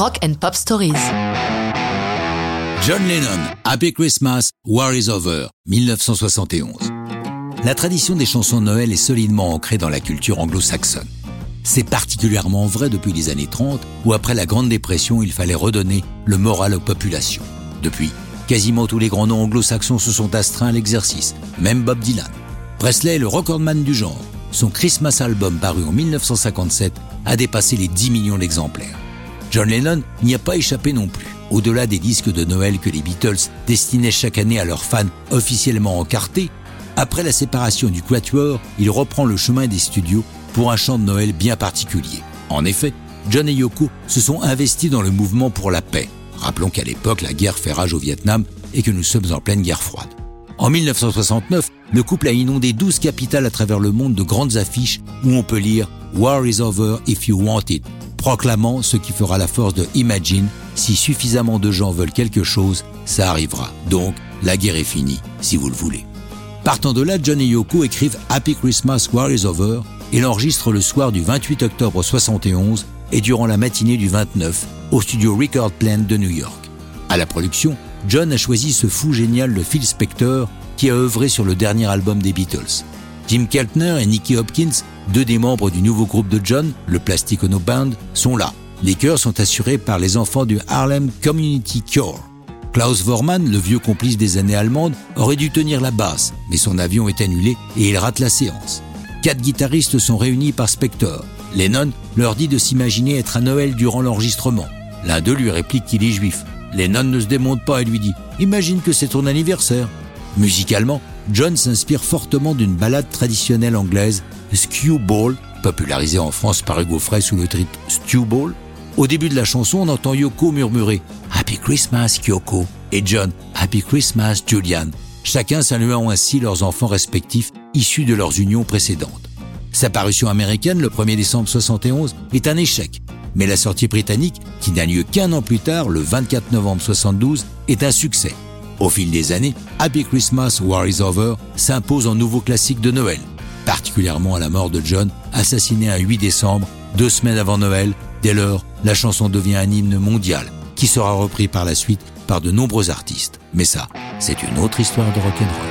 Rock and Pop Stories. John Lennon, Happy Christmas, War is Over, 1971. La tradition des chansons Noël est solidement ancrée dans la culture anglo-saxonne. C'est particulièrement vrai depuis les années 30, où après la Grande Dépression, il fallait redonner le moral aux populations. Depuis, quasiment tous les grands noms anglo-saxons se sont astreints à l'exercice, même Bob Dylan. Presley est le recordman du genre. Son Christmas album paru en 1957 a dépassé les 10 millions d'exemplaires. John Lennon n'y a pas échappé non plus. Au-delà des disques de Noël que les Beatles destinaient chaque année à leurs fans officiellement encartés, après la séparation du Quatuor, il reprend le chemin des studios pour un chant de Noël bien particulier. En effet, John et Yoko se sont investis dans le mouvement pour la paix. Rappelons qu'à l'époque, la guerre fait rage au Vietnam et que nous sommes en pleine guerre froide. En 1969, le couple a inondé 12 capitales à travers le monde de grandes affiches où on peut lire War is over if you want it, proclamant ce qui fera la force de Imagine. Si suffisamment de gens veulent quelque chose, ça arrivera. Donc, la guerre est finie, si vous le voulez. Partant de là, John et Yoko écrivent Happy Christmas, War is Over et l'enregistrent le soir du 28 octobre 71 et durant la matinée du 29 au studio Record Plant de New York. À la production, John a choisi ce fou génial de Phil Spector qui a œuvré sur le dernier album des Beatles. Jim Keltner et Nicky Hopkins, deux des membres du nouveau groupe de John, le Plastic Ono Band, sont là. Les chœurs sont assurés par les enfants du Harlem Community Chore. Klaus Vormann, le vieux complice des années allemandes, aurait dû tenir la basse, mais son avion est annulé et il rate la séance. Quatre guitaristes sont réunis par Spector. Lennon leur dit de s'imaginer être à Noël durant l'enregistrement. L'un d'eux lui réplique qu'il est juif. Lennon ne se démonte pas et lui dit Imagine que c'est ton anniversaire. Musicalement, John s'inspire fortement d'une ballade traditionnelle anglaise, Skew Ball, popularisée en France par Hugo Frey sous le titre Stew Ball, au début de la chanson, on entend Yoko murmurer Happy Christmas, Kyoko et John Happy Christmas, Julian, chacun saluant ainsi leurs enfants respectifs issus de leurs unions précédentes. Sa parution américaine le 1er décembre 71 est un échec, mais la sortie britannique, qui n'a lieu qu'un an plus tard, le 24 novembre 72, est un succès. Au fil des années, Happy Christmas, War is Over s'impose en nouveau classique de Noël, particulièrement à la mort de John, assassiné un 8 décembre, deux semaines avant Noël, Dès lors, la chanson devient un hymne mondial qui sera repris par la suite par de nombreux artistes. Mais ça, c'est une autre histoire de rock'n'roll.